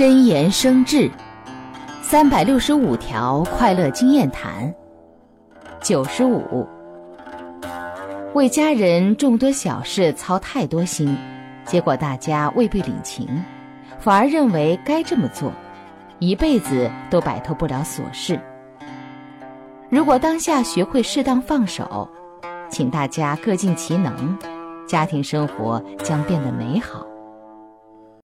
真言生智三百六十五条快乐经验谈九十五。为家人众多小事操太多心结果大家未必领情反而认为该这么做一辈子都摆脱不了琐事。如果当下学会适当放手请大家各尽其能家庭生活将变得美好。